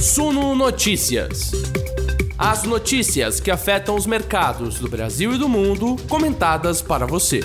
Suno Notícias. As notícias que afetam os mercados do Brasil e do mundo, comentadas para você.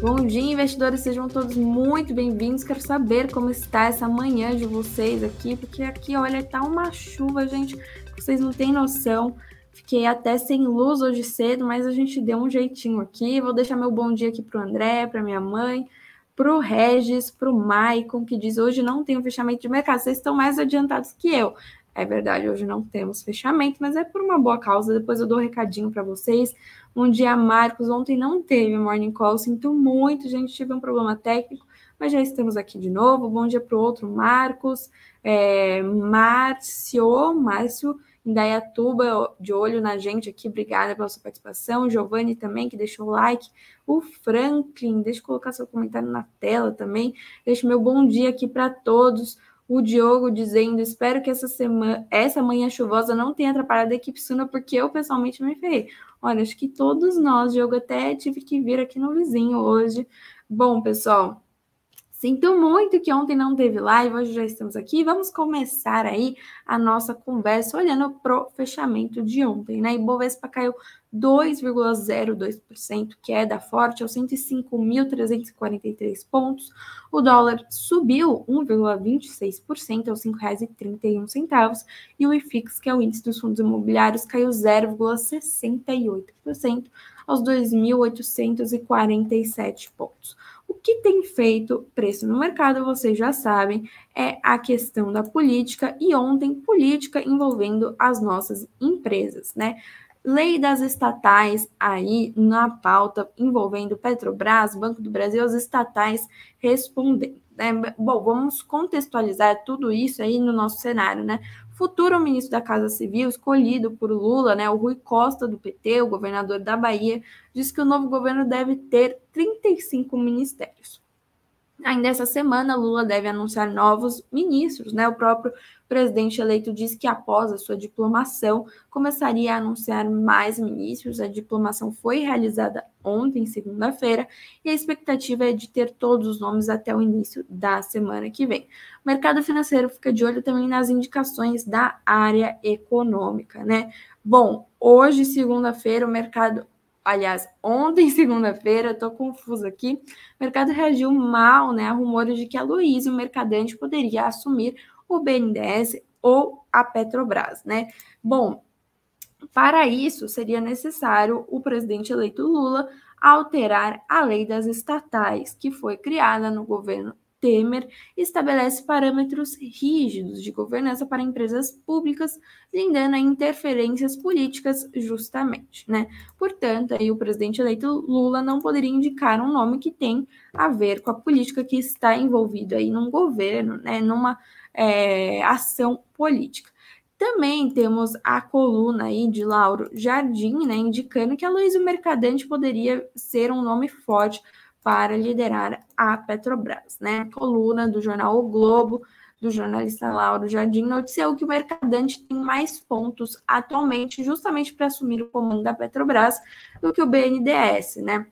Bom dia, investidores, sejam todos muito bem-vindos. Quero saber como está essa manhã de vocês aqui, porque aqui, olha, tá uma chuva, gente, vocês não têm noção. Fiquei até sem luz hoje cedo, mas a gente deu um jeitinho aqui. Vou deixar meu bom dia aqui para o André, para minha mãe, para o Regis, para o Maicon, que diz hoje não tem fechamento de mercado. Vocês estão mais adiantados que eu. É verdade, hoje não temos fechamento, mas é por uma boa causa. Depois eu dou um recadinho para vocês. Um dia, Marcos, ontem não teve Morning Call. Sinto muito, gente, tive um problema técnico, mas já estamos aqui de novo. Bom dia para o outro, Marcos, é, Márcio, Márcio, Indaiatuba, de olho na gente aqui. Obrigada pela sua participação. Giovanni também, que deixou o like. O Franklin, deixa eu colocar seu comentário na tela também. Deixa meu bom dia aqui para todos. O Diogo dizendo: espero que essa semana, essa manhã chuvosa não tenha atrapalhado a equipe Suna, porque eu pessoalmente me ferrei. Olha, acho que todos nós, Diogo, até tive que vir aqui no vizinho hoje. Bom, pessoal, Sinto muito que ontem não teve live, hoje já estamos aqui. Vamos começar aí a nossa conversa olhando para o fechamento de ontem, né? Ibovespa caiu 2,02%, que é da forte, aos 105.343 pontos. O dólar subiu 1,26% aos R$ 5,31. E o IFIX, que é o índice dos fundos imobiliários, caiu 0,68% aos 2.847 pontos. Que tem feito preço no mercado, vocês já sabem, é a questão da política e ontem política envolvendo as nossas empresas, né? Lei das estatais aí na pauta envolvendo Petrobras, Banco do Brasil, as estatais respondendo. Né? Bom, vamos contextualizar tudo isso aí no nosso cenário, né? Futuro ministro da Casa Civil, escolhido por Lula, né, o Rui Costa, do PT, o governador da Bahia, diz que o novo governo deve ter 35 ministérios. Ainda essa semana, Lula deve anunciar novos ministros, né? O próprio presidente eleito disse que após a sua diplomação começaria a anunciar mais ministros. A diplomação foi realizada ontem, segunda-feira, e a expectativa é de ter todos os nomes até o início da semana que vem. O mercado financeiro fica de olho também nas indicações da área econômica, né? Bom, hoje, segunda-feira, o mercado aliás, ontem, segunda-feira, estou confusa aqui, o mercado reagiu mal né, a rumores de que a Luísa, o mercadante, poderia assumir o BNDES ou a Petrobras, né? Bom, para isso seria necessário o presidente eleito Lula alterar a lei das estatais, que foi criada no governo Temer estabelece parâmetros rígidos de governança para empresas públicas, blindando a interferências políticas justamente, né? Portanto, aí o presidente eleito Lula não poderia indicar um nome que tem a ver com a política que está envolvido aí num governo, né? Numa é, ação política. Também temos a coluna aí de Lauro Jardim, né, indicando que a Luísa Mercadante poderia ser um nome forte para liderar a Petrobras, né? Coluna do jornal O Globo, do jornalista Lauro Jardim, noticiou que o Mercadante tem mais pontos atualmente, justamente para assumir o comando da Petrobras, do que o BNDES, né?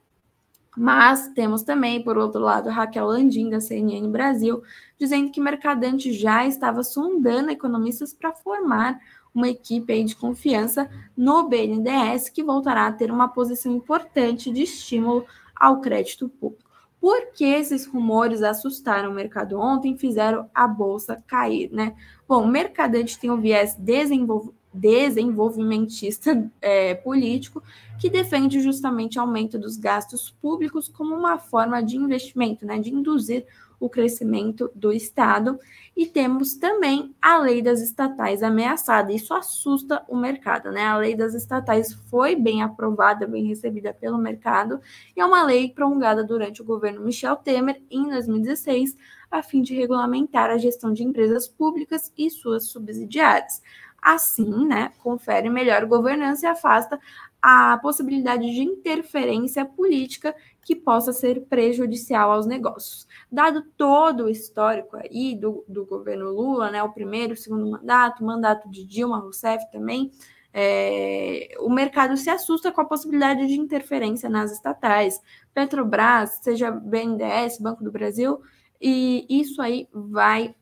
Mas temos também, por outro lado, Raquel Landim, da CNN Brasil, dizendo que Mercadante já estava sondando economistas para formar uma equipe de confiança no BNDES, que voltará a ter uma posição importante de estímulo ao crédito público. Por que esses rumores assustaram o mercado ontem e fizeram a bolsa cair, né? Bom, o mercadante tem um viés desenvolv desenvolvimentista é, político que defende justamente o aumento dos gastos públicos como uma forma de investimento, né, de induzir o crescimento do Estado. E temos também a lei das estatais ameaçada. Isso assusta o mercado, né? A lei das estatais foi bem aprovada, bem recebida pelo mercado, e é uma lei promulgada durante o governo Michel Temer em 2016, a fim de regulamentar a gestão de empresas públicas e suas subsidiárias. Assim, né, confere melhor governança e afasta a possibilidade de interferência política que possa ser prejudicial aos negócios. Dado todo o histórico aí do, do governo Lula, né, o primeiro, o segundo mandato, o mandato de Dilma Rousseff também, é, o mercado se assusta com a possibilidade de interferência nas estatais, Petrobras, seja BNDES, Banco do Brasil, e isso aí vai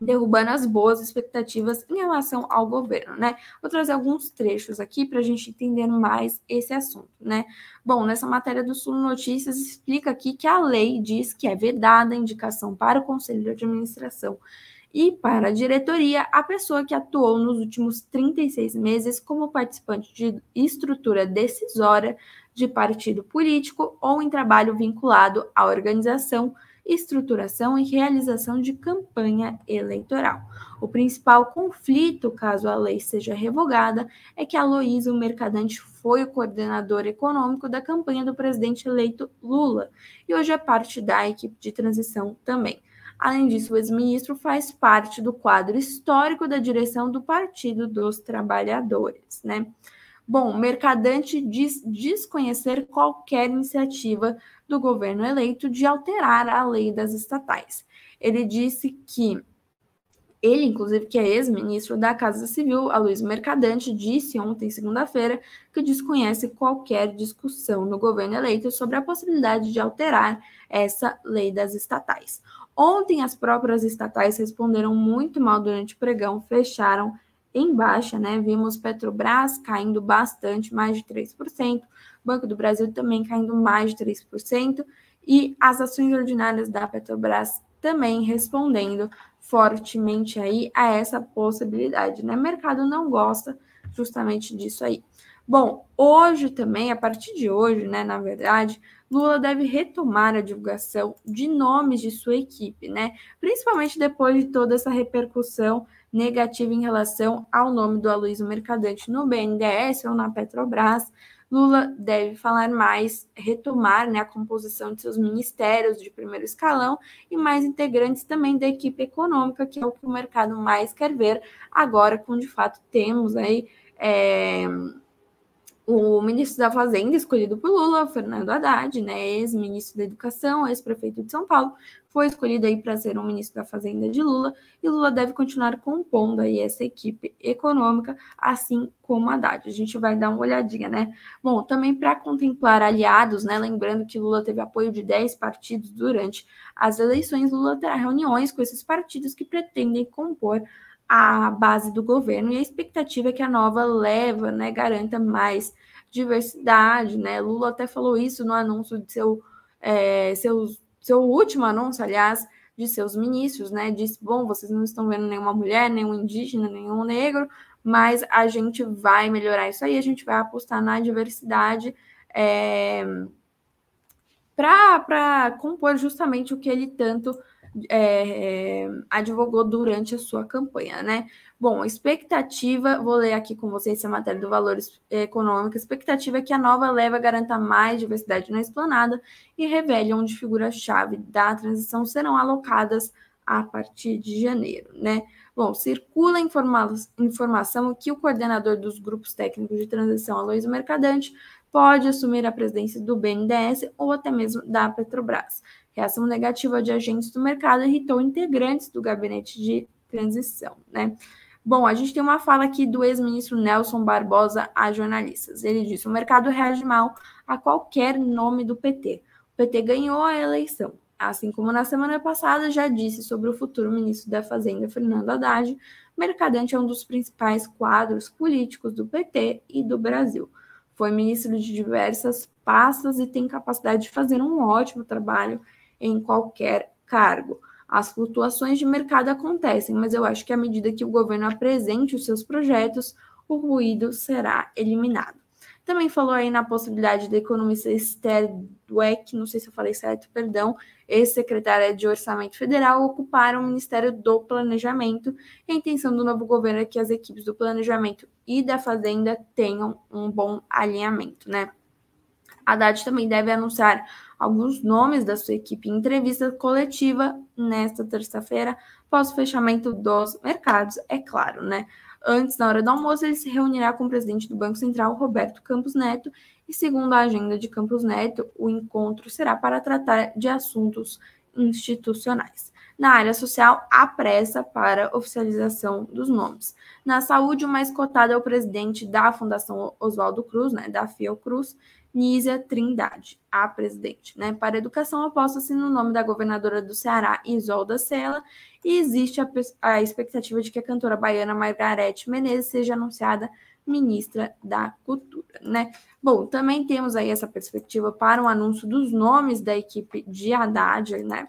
derrubando as boas expectativas em relação ao governo, né? Vou trazer alguns trechos aqui para a gente entender mais esse assunto, né? Bom, nessa matéria do Sul Notícias explica aqui que a lei diz que é vedada a indicação para o conselho de administração e para a diretoria a pessoa que atuou nos últimos 36 meses como participante de estrutura decisória de partido político ou em trabalho vinculado à organização estruturação e realização de campanha eleitoral. O principal conflito, caso a lei seja revogada, é que Aloysio Mercadante foi o coordenador econômico da campanha do presidente eleito Lula e hoje é parte da equipe de transição também. Além disso, o ex-ministro faz parte do quadro histórico da direção do Partido dos Trabalhadores, né? Bom, Mercadante diz desconhecer qualquer iniciativa do governo eleito de alterar a lei das estatais. Ele disse que ele, inclusive, que é ex-ministro da Casa Civil, a Luiz Mercadante, disse ontem, segunda-feira, que desconhece qualquer discussão no governo eleito sobre a possibilidade de alterar essa lei das estatais. Ontem, as próprias estatais responderam muito mal durante o pregão, fecharam em baixa, né? Vimos Petrobras caindo bastante, mais de 3%, Banco do Brasil também caindo mais de 3%, e as ações ordinárias da Petrobras também respondendo fortemente aí a essa possibilidade, né? O mercado não gosta justamente disso aí. Bom, hoje também, a partir de hoje, né, na verdade, Lula deve retomar a divulgação de nomes de sua equipe, né? Principalmente depois de toda essa repercussão negativa em relação ao nome do Aloysio Mercadante no BNDES ou na Petrobras. Lula deve falar mais, retomar né, a composição de seus ministérios de primeiro escalão e mais integrantes também da equipe econômica, que é o que o mercado mais quer ver agora, com de fato temos aí. É o ministro da Fazenda, escolhido por Lula, Fernando Haddad, né, ex-ministro da Educação, ex-prefeito de São Paulo, foi escolhido aí para ser o ministro da Fazenda de Lula, e Lula deve continuar compondo aí essa equipe econômica, assim como Haddad. A gente vai dar uma olhadinha, né? Bom, também para contemplar aliados, né, lembrando que Lula teve apoio de 10 partidos durante as eleições, Lula terá reuniões com esses partidos que pretendem compor a base do governo e a expectativa é que a nova leva, né, garanta mais diversidade, né? Lula até falou isso no anúncio de seu, é, seu, seu último anúncio, aliás, de seus ministros, né? Disse: bom, vocês não estão vendo nenhuma mulher, nenhum indígena, nenhum negro, mas a gente vai melhorar isso aí, a gente vai apostar na diversidade. É, para compor justamente o que ele tanto é, advogou durante a sua campanha, né? Bom, expectativa, vou ler aqui com vocês essa matéria do Valores Econômicos. Expectativa é que a nova leva garanta mais diversidade na esplanada e revele onde figuras-chave da transição serão alocadas a partir de janeiro, né? Bom, circula informa informação que o coordenador dos grupos técnicos de transição, Aloysio Mercadante, pode assumir a presidência do BNDES ou até mesmo da Petrobras. Reação negativa de agentes do mercado irritou integrantes do gabinete de transição, né? Bom, a gente tem uma fala aqui do ex-ministro Nelson Barbosa a jornalistas. Ele disse: o mercado reage mal a qualquer nome do PT. O PT ganhou a eleição. Assim como na semana passada já disse sobre o futuro ministro da Fazenda, Fernando Haddad, Mercadante é um dos principais quadros políticos do PT e do Brasil. Foi ministro de diversas pastas e tem capacidade de fazer um ótimo trabalho em qualquer cargo. As flutuações de mercado acontecem, mas eu acho que à medida que o governo apresente os seus projetos, o ruído será eliminado. Também falou aí na possibilidade da economista Esther Dweck, não sei se eu falei certo, perdão, ex-secretária de Orçamento Federal, ocupar o Ministério do Planejamento. A intenção do novo governo é que as equipes do Planejamento e da Fazenda tenham um bom alinhamento, né? Haddad também deve anunciar alguns nomes da sua equipe em entrevista coletiva nesta terça-feira, após o fechamento dos mercados, é claro, né? Antes, na hora do almoço, ele se reunirá com o presidente do Banco Central, Roberto Campos Neto, e segundo a agenda de Campos Neto, o encontro será para tratar de assuntos institucionais. Na área social, há pressa para oficialização dos nomes. Na saúde, o mais cotado é o presidente da Fundação Oswaldo Cruz, né, da Fiocruz, Nízia Trindade, a presidente. Né? Para a educação, aposta-se no nome da governadora do Ceará, Isolda Sela, e existe a, a expectativa de que a cantora baiana Margarete Menezes seja anunciada ministra da Cultura, né? Bom, também temos aí essa perspectiva para o anúncio dos nomes da equipe de Haddad, né?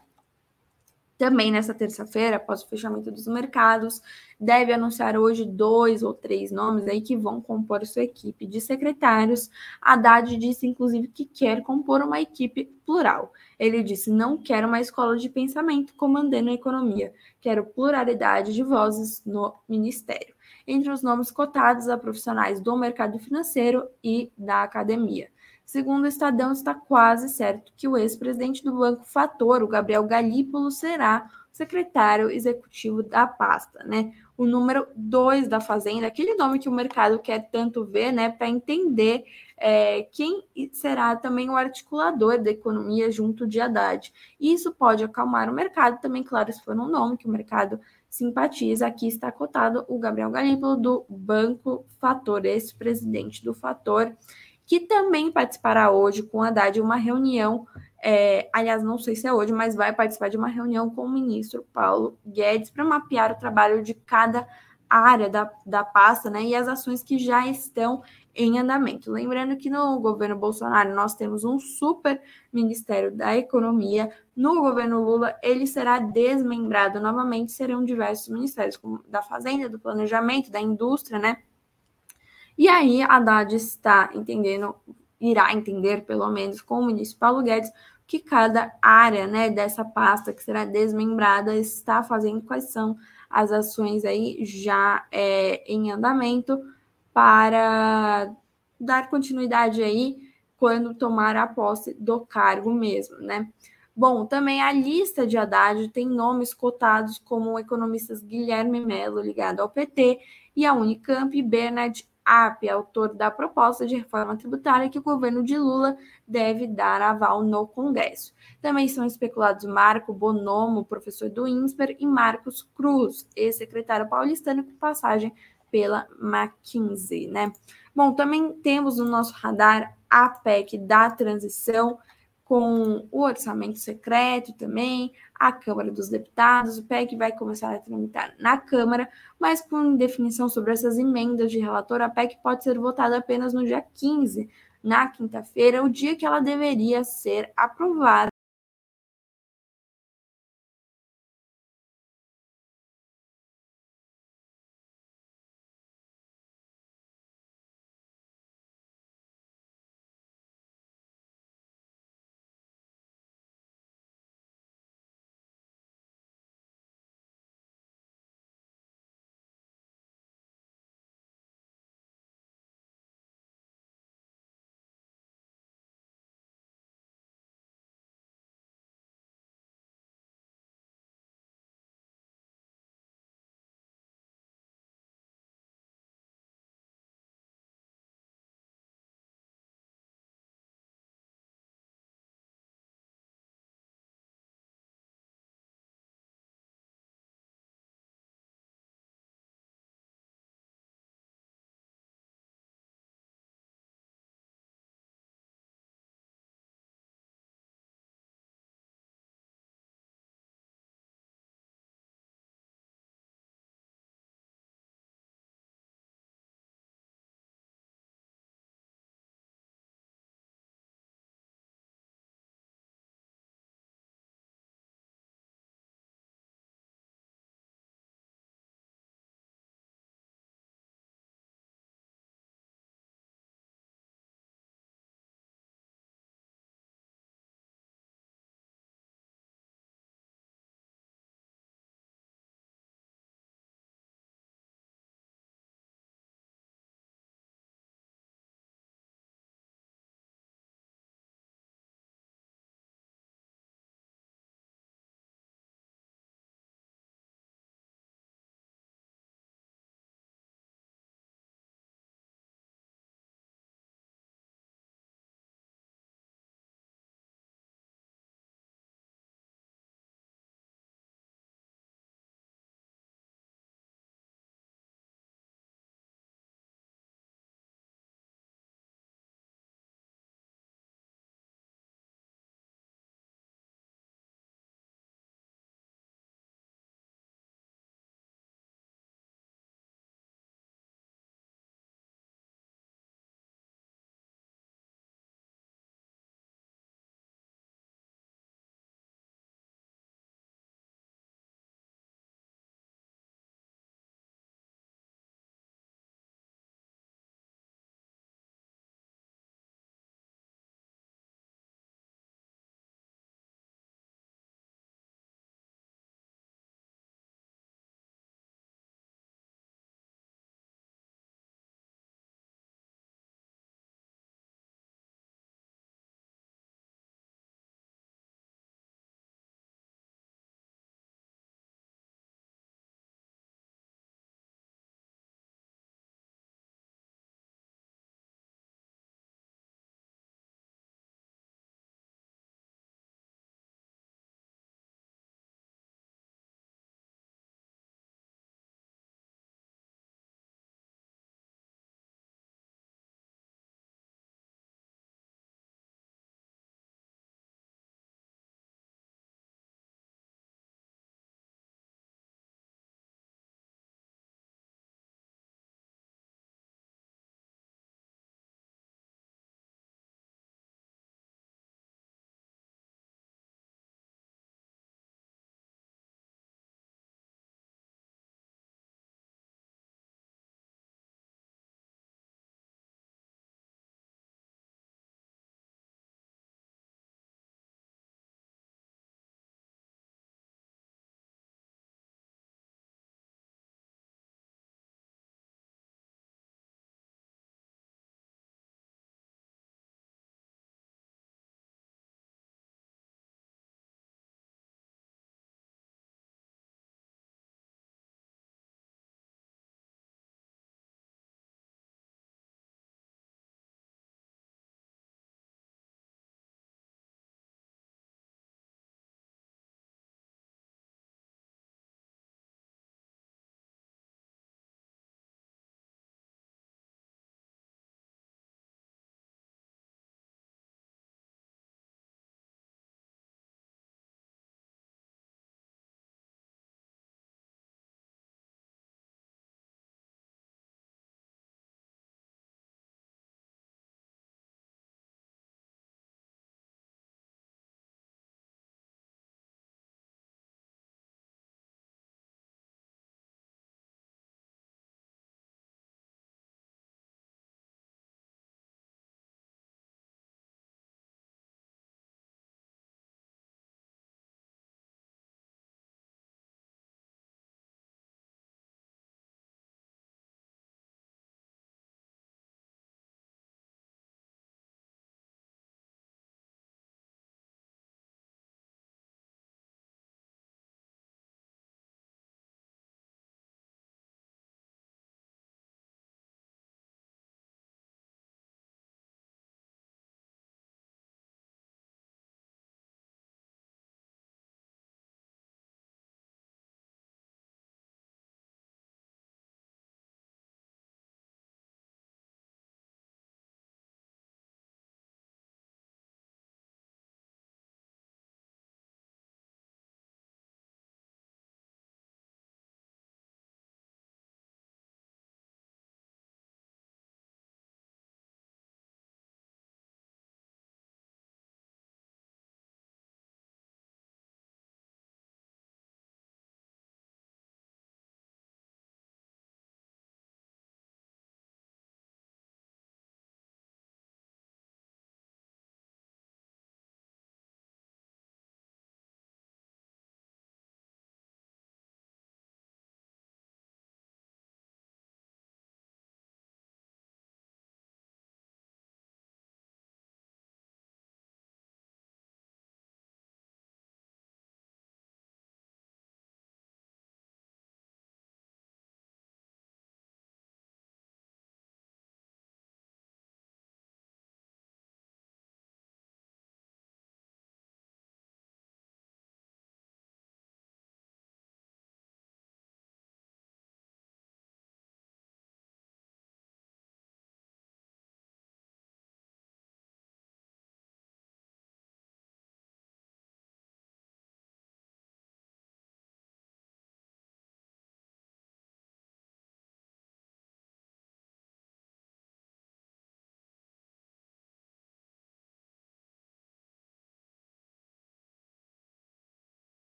Também nessa terça-feira, após o fechamento dos mercados, deve anunciar hoje dois ou três nomes aí que vão compor sua equipe de secretários. Haddad disse, inclusive, que quer compor uma equipe plural. Ele disse: não quero uma escola de pensamento comandando a economia, quero pluralidade de vozes no ministério. Entre os nomes cotados há profissionais do mercado financeiro e da academia. Segundo o Estadão, está quase certo que o ex-presidente do Banco Fator, o Gabriel Galípolo, será secretário executivo da pasta, né? O número dois da Fazenda, aquele nome que o mercado quer tanto ver, né, para entender é, quem será também o articulador da economia junto de Haddad. Isso pode acalmar o mercado também, claro, se for um nome que o mercado simpatiza. Aqui está cotado o Gabriel Galípolo do Banco Fator, ex-presidente do Fator que também participará hoje com Haddad uma reunião, é, aliás, não sei se é hoje, mas vai participar de uma reunião com o ministro Paulo Guedes para mapear o trabalho de cada área da, da pasta né, e as ações que já estão em andamento. Lembrando que no governo Bolsonaro nós temos um super Ministério da Economia, no governo Lula ele será desmembrado novamente, serão diversos ministérios, como da Fazenda, do Planejamento, da Indústria, né? E aí Haddad está entendendo, irá entender, pelo menos, com o ministro Paulo Guedes, que cada área né, dessa pasta que será desmembrada está fazendo, quais são as ações aí já é, em andamento para dar continuidade aí quando tomar a posse do cargo mesmo, né? Bom, também a lista de Haddad tem nomes cotados como economistas Guilherme Melo, ligado ao PT, e a Unicamp, Bernard AP, autor da proposta de reforma tributária que o governo de Lula deve dar aval no Congresso. Também são especulados Marco Bonomo, professor do INSPER, e Marcos Cruz, ex-secretário paulistano com passagem pela McKinsey, né? Bom, também temos no nosso radar a PEC da transição, com o orçamento secreto também, a Câmara dos Deputados, o PEC vai começar a tramitar na Câmara, mas com definição sobre essas emendas de relator, a PEC pode ser votada apenas no dia 15, na quinta-feira, o dia que ela deveria ser aprovada